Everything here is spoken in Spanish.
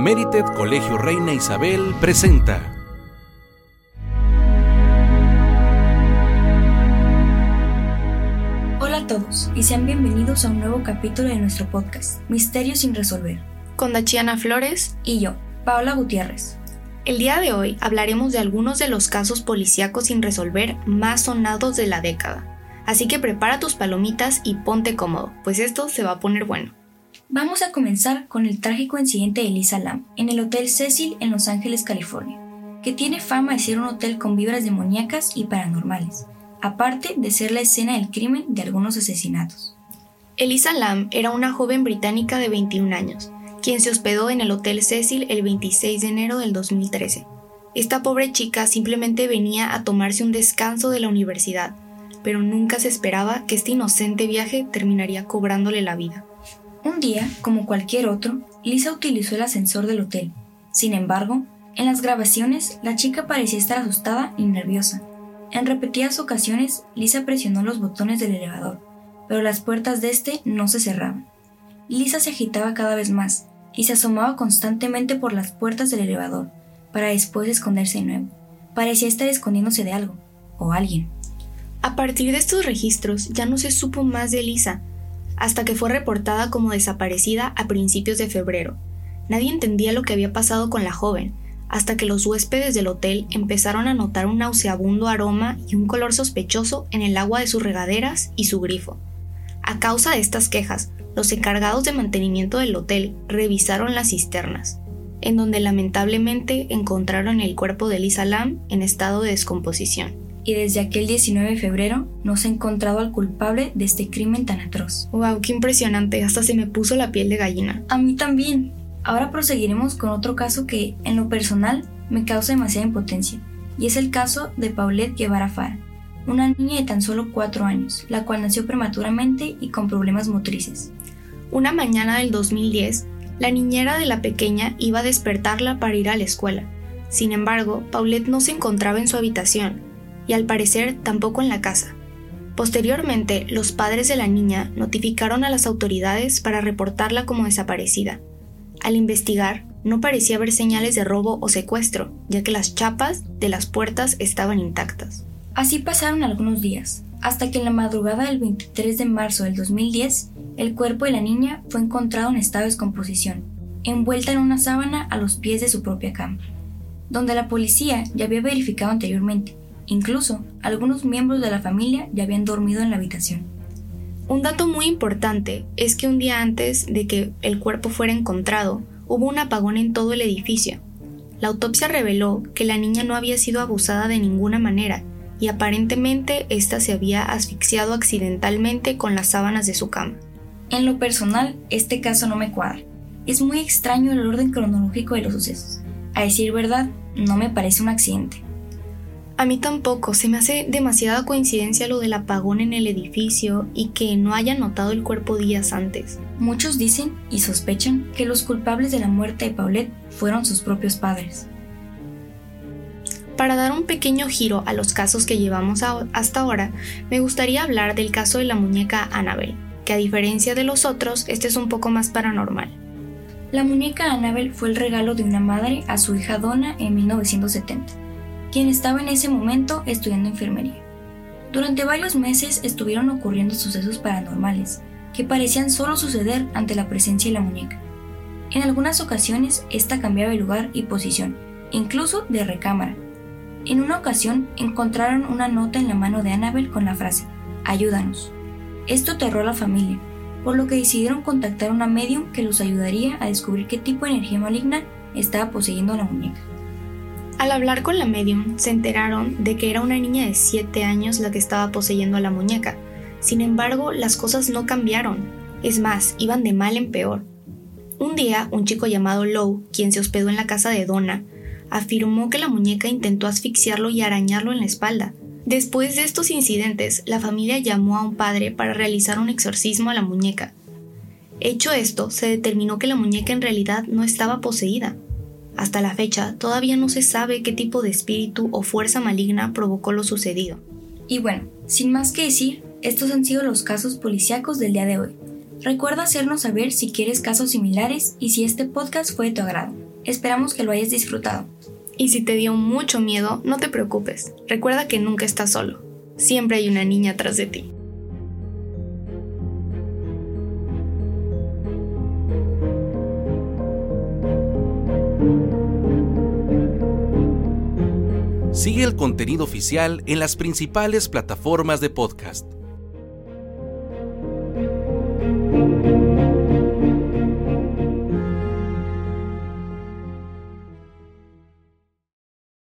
Merited Colegio Reina Isabel presenta. Hola a todos y sean bienvenidos a un nuevo capítulo de nuestro podcast, Misterios sin resolver. Con Dachiana Flores y yo, Paola Gutiérrez. El día de hoy hablaremos de algunos de los casos policíacos sin resolver más sonados de la década. Así que prepara tus palomitas y ponte cómodo, pues esto se va a poner bueno. Vamos a comenzar con el trágico incidente de Lisa Lam en el Hotel Cecil en Los Ángeles, California, que tiene fama de ser un hotel con vibras demoníacas y paranormales, aparte de ser la escena del crimen de algunos asesinatos. Elisa Lam era una joven británica de 21 años, quien se hospedó en el Hotel Cecil el 26 de enero del 2013. Esta pobre chica simplemente venía a tomarse un descanso de la universidad, pero nunca se esperaba que este inocente viaje terminaría cobrándole la vida. Un día, como cualquier otro, Lisa utilizó el ascensor del hotel. Sin embargo, en las grabaciones, la chica parecía estar asustada y nerviosa. En repetidas ocasiones, Lisa presionó los botones del elevador, pero las puertas de este no se cerraban. Lisa se agitaba cada vez más y se asomaba constantemente por las puertas del elevador, para después esconderse de nuevo. Parecía estar escondiéndose de algo, o alguien. A partir de estos registros ya no se supo más de Lisa, hasta que fue reportada como desaparecida a principios de febrero. Nadie entendía lo que había pasado con la joven, hasta que los huéspedes del hotel empezaron a notar un nauseabundo aroma y un color sospechoso en el agua de sus regaderas y su grifo. A causa de estas quejas, los encargados de mantenimiento del hotel revisaron las cisternas, en donde lamentablemente encontraron el cuerpo de Lisa Lam en estado de descomposición y desde aquel 19 de febrero no se ha encontrado al culpable de este crimen tan atroz. ¡Wow! ¡Qué impresionante! Hasta se me puso la piel de gallina. A mí también. Ahora proseguiremos con otro caso que, en lo personal, me causa demasiada impotencia, y es el caso de Paulette Guevara Fara, una niña de tan solo 4 años, la cual nació prematuramente y con problemas motrices. Una mañana del 2010, la niñera de la pequeña iba a despertarla para ir a la escuela. Sin embargo, Paulette no se encontraba en su habitación, y al parecer tampoco en la casa. Posteriormente, los padres de la niña notificaron a las autoridades para reportarla como desaparecida. Al investigar, no parecía haber señales de robo o secuestro, ya que las chapas de las puertas estaban intactas. Así pasaron algunos días, hasta que en la madrugada del 23 de marzo del 2010, el cuerpo de la niña fue encontrado en estado de descomposición, envuelta en una sábana a los pies de su propia cama, donde la policía ya había verificado anteriormente Incluso, algunos miembros de la familia ya habían dormido en la habitación. Un dato muy importante es que un día antes de que el cuerpo fuera encontrado, hubo un apagón en todo el edificio. La autopsia reveló que la niña no había sido abusada de ninguna manera y aparentemente ésta se había asfixiado accidentalmente con las sábanas de su cama. En lo personal, este caso no me cuadra. Es muy extraño el orden cronológico de los sucesos. A decir verdad, no me parece un accidente. A mí tampoco, se me hace demasiada coincidencia lo del apagón en el edificio y que no hayan notado el cuerpo días antes. Muchos dicen y sospechan que los culpables de la muerte de Paulette fueron sus propios padres. Para dar un pequeño giro a los casos que llevamos hasta ahora, me gustaría hablar del caso de la muñeca Annabelle, que a diferencia de los otros, este es un poco más paranormal. La muñeca Annabelle fue el regalo de una madre a su hija Donna en 1970 quien estaba en ese momento estudiando enfermería. Durante varios meses estuvieron ocurriendo sucesos paranormales, que parecían solo suceder ante la presencia de la muñeca. En algunas ocasiones, esta cambiaba de lugar y posición, incluso de recámara. En una ocasión encontraron una nota en la mano de Annabel con la frase, Ayúdanos. Esto aterró a la familia, por lo que decidieron contactar a una medium que los ayudaría a descubrir qué tipo de energía maligna estaba poseyendo la muñeca. Al hablar con la medium, se enteraron de que era una niña de 7 años la que estaba poseyendo a la muñeca. Sin embargo, las cosas no cambiaron. Es más, iban de mal en peor. Un día, un chico llamado Lowe, quien se hospedó en la casa de Donna, afirmó que la muñeca intentó asfixiarlo y arañarlo en la espalda. Después de estos incidentes, la familia llamó a un padre para realizar un exorcismo a la muñeca. Hecho esto, se determinó que la muñeca en realidad no estaba poseída, hasta la fecha, todavía no se sabe qué tipo de espíritu o fuerza maligna provocó lo sucedido. Y bueno, sin más que decir, estos han sido los casos policíacos del día de hoy. Recuerda hacernos saber si quieres casos similares y si este podcast fue de tu agrado. Esperamos que lo hayas disfrutado. Y si te dio mucho miedo, no te preocupes. Recuerda que nunca estás solo. Siempre hay una niña atrás de ti. Sigue el contenido oficial en las principales plataformas de podcast.